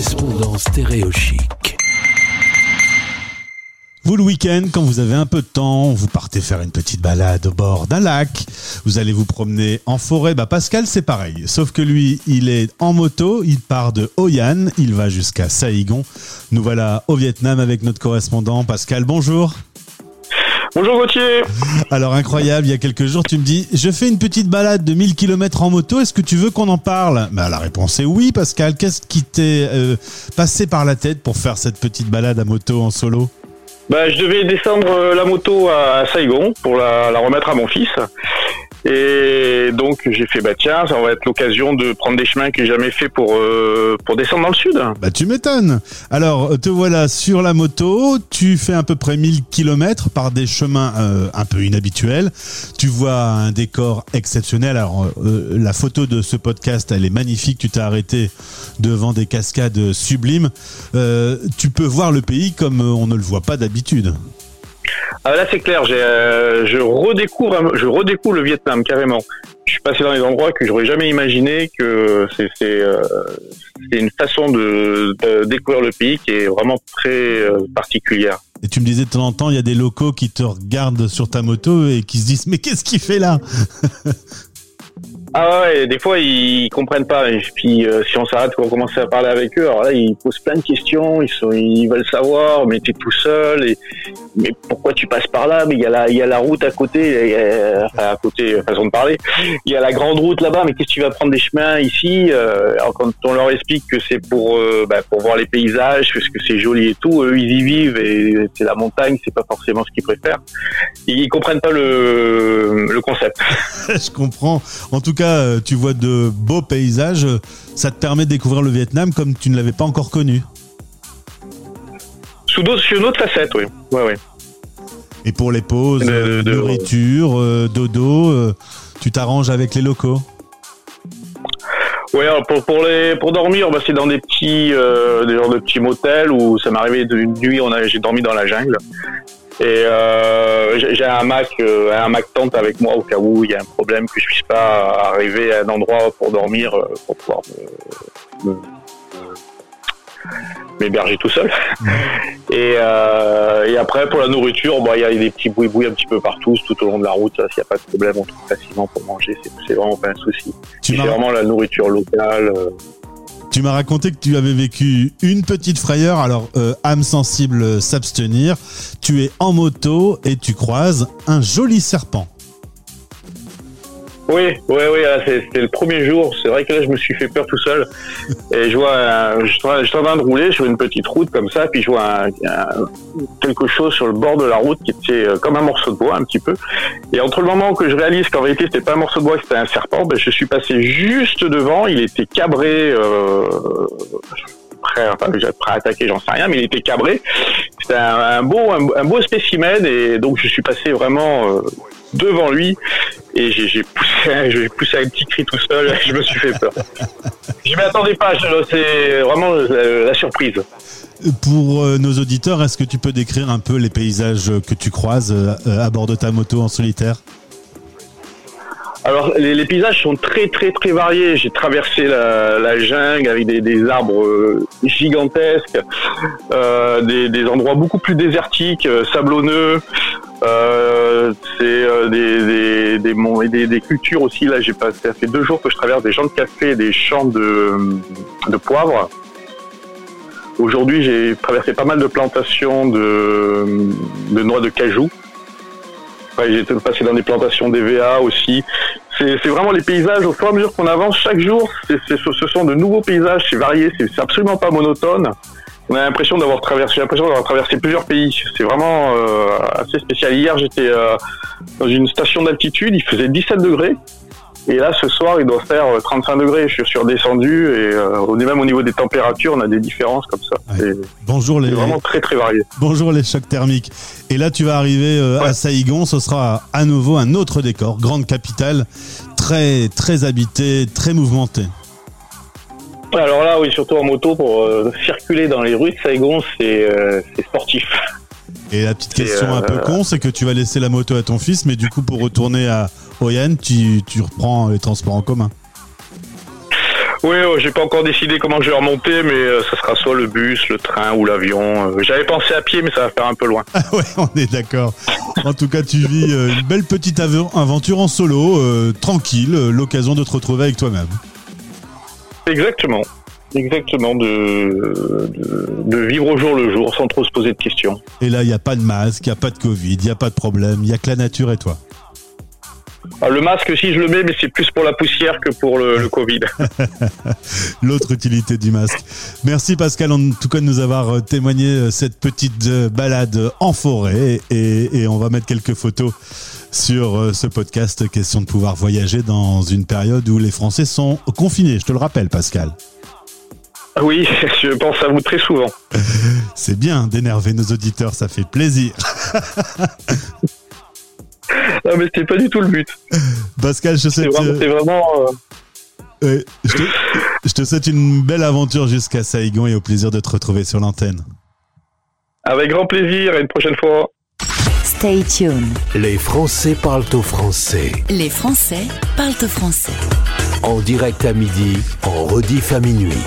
correspondant stéréochic. Vous, le week-end, quand vous avez un peu de temps, vous partez faire une petite balade au bord d'un lac. Vous allez vous promener en forêt. Bah, Pascal, c'est pareil. Sauf que lui, il est en moto. Il part de Hoi An. Il va jusqu'à Saigon. Nous voilà au Vietnam avec notre correspondant. Pascal, bonjour. Bonjour Gauthier. Alors incroyable, il y a quelques jours, tu me dis, je fais une petite balade de 1000 km en moto, est-ce que tu veux qu'on en parle? Bah, La réponse est oui, Pascal. Qu'est-ce qui t'est euh, passé par la tête pour faire cette petite balade à moto en solo? Bah, je devais descendre euh, la moto à Saigon pour la, la remettre à mon fils. Et donc j'ai fait bah tiens, ça va être l'occasion de prendre des chemins que j'ai jamais fait pour euh, pour descendre dans le sud. Bah tu m'étonnes. Alors te voilà sur la moto, tu fais à peu près 1000 km par des chemins euh, un peu inhabituels. Tu vois un décor exceptionnel. Alors euh, la photo de ce podcast, elle est magnifique. Tu t'es arrêté devant des cascades sublimes. tu peux voir le pays comme on ne le voit pas d'habitude. Ah, là, c'est clair. Euh, je redécouvre, je redécouvre le Vietnam carrément. Je suis passé dans des endroits que j'aurais jamais imaginé que c'est euh, une façon de, découvrir le pays qui est vraiment très euh, particulière. Et tu me disais de temps en temps, il y a des locaux qui te regardent sur ta moto et qui se disent mais qu'est-ce qu'il fait là? Ah ouais, des fois ils comprennent pas. Et puis euh, si on s'arrête pour commencer à parler avec eux, alors là ils posent plein de questions, ils sont, ils veulent savoir, mais t'es tout seul, et mais pourquoi tu passes par là? Mais il y a la, il y a la route à côté, enfin à côté, façon de parler. Il y a la grande route là-bas, mais qu'est-ce que tu vas prendre des chemins ici? Euh, Alors quand on leur explique que c'est pour, euh, bah, pour voir les paysages, parce que c'est joli et tout, eux ils y vivent et c'est la montagne, c'est pas forcément ce qu'ils préfèrent. Ils comprennent pas le, le concept. Je comprends. En tout cas euh, tu vois de beaux paysages. Ça te permet de découvrir le Vietnam comme tu ne l'avais pas encore connu. Sous d'autres, sur une autre facette, oui. Ouais, Et pour les pauses, de, nourriture, euh, dodo, euh, tu t'arranges avec les locaux Oui, pour, pour, les, pour dormir, bah, c'est dans des petits, des genres de petits motels où ça m'est arrivé d'une nuit, on a, j'ai dormi dans la jungle. Et euh, j'ai un Mac, euh, un Mac tente avec moi au cas où il y a un problème que je puisse pas arriver à un endroit pour dormir, euh, pour pouvoir m'héberger tout seul. Et, et, après pour la nourriture, bah, il y a des petits bouis-bouis un petit peu partout, tout au long de la route. S'il n'y a pas de problème, on trouve facilement pour manger. C'est vraiment pas un souci. C'est vraiment la nourriture locale. Tu m'as raconté que tu avais vécu une petite frayeur, alors euh, âme sensible s'abstenir. Tu es en moto et tu croises un joli serpent. Oui, oui, oui, c'était le premier jour. C'est vrai que là, je me suis fait peur tout seul. Et je vois, je, suis en train de rouler sur une petite route comme ça, puis je vois quelque chose sur le bord de la route qui était euh, comme un morceau de bois, un petit peu. Et entre le moment que je réalise qu'en réalité c'était pas un morceau de bois, c'était un serpent, ben, je suis passé juste devant. Il était cabré. Euh, prêt, enfin, prêt à attaquer, j'en sais rien, mais il était cabré. C'était un, beau, un, beau spécimen, et donc je suis passé vraiment euh, devant lui et j'ai poussé, j'ai poussé un petit cri tout seul. Je me suis fait peur. je m'y attendais pas. C'est vraiment la, surprise. Pour euh, nos auditeurs, est-ce que tu peux décrire un peu les paysages que tu croises euh, à bord de ta moto en solitaire? Alors les, paysages sont très très très variés. J'ai traversé la, jungle avec des, arbres euh, gigantesques, des, des, endroits beaucoup plus désertiques, sablonneux. Euh, c'est euh, des, des, des, cultures aussi. Là, j'ai passé, ça fait deux jours que je traverse des champs de café, des champs de, poivre. Aujourd'hui, j'ai traversé pas mal de plantations de noix de cajou. J'ai passé dans des plantations d'EVA aussi. C'est vraiment les paysages, au fur et à mesure qu'on avance, chaque jour, ce sont de nouveaux paysages, c'est varié, c'est absolument pas monotone on a l'impression d'avoir traversé, traversé plusieurs pays. C'est vraiment euh, assez spécial. Hier, j'étais euh, dans une station d'altitude, il faisait 17 degrés. Et là, ce soir, il doit faire 35 euh, degrés. Je suis redescendu et euh, même au niveau des températures, on a des différences comme ça. Bonjour les. vraiment très très varié. Bonjour les chocs thermiques. Et là, tu vas arriver à Saïgon. Ce sera à nouveau un autre décor, grande capitale, très très habitée, très mouvementée. Alors là, oui, surtout en moto, pour euh, circuler dans les rues de Saigon, c'est euh, sportif. Et la petite question un peu euh, con, c'est que tu vas laisser la moto à ton fils, mais du coup, pour retourner à Hoi An, tu, tu reprends les transports en commun. Oui, oh, j'ai pas encore décidé comment je vais remonter, mais euh, ça sera soit le bus, le train ou l'avion. Euh, J'avais pensé à pied, mais ça va faire un peu loin. Ah ouais, on est d'accord. En tout cas, tu vis euh, une belle petite ave- aventure en solo, euh, tranquille, euh, l'occasion de te retrouver avec toi-même. Exactement. Exactement, de, de, de vivre au jour le jour sans trop se poser de questions. Et là, il n'y a pas de masque, il n'y a pas de Covid, il n'y a pas de problème, il n'y a que la nature et toi. Ah, le masque, si je le mets, mais c'est plus pour la poussière que pour le, le Covid. L'autre utilité du masque. Merci Pascal, en tout cas, de nous avoir euh, témoigné euh, cette petite euh, balade en forêt. Et, et on va mettre quelques photos sur ce podcast. Question de pouvoir voyager dans une période où les Français sont confinés. Je te le rappelle, Pascal. Oui, je pense à vous très souvent. C'est bien d'énerver nos auditeurs, ça fait plaisir. Non, mais c'était pas du tout le but. Pascal, je te C'est souhaite, vraiment, c'est vraiment euh, euh, je, te, je te souhaite une belle aventure jusqu'à Saïgon et au plaisir de te retrouver sur l'antenne. avec grand plaisir et une prochaine fois. Stay tuned. Les Français parlent au français. Les Français parlent au français. En direct à midi, en rediff à minuit.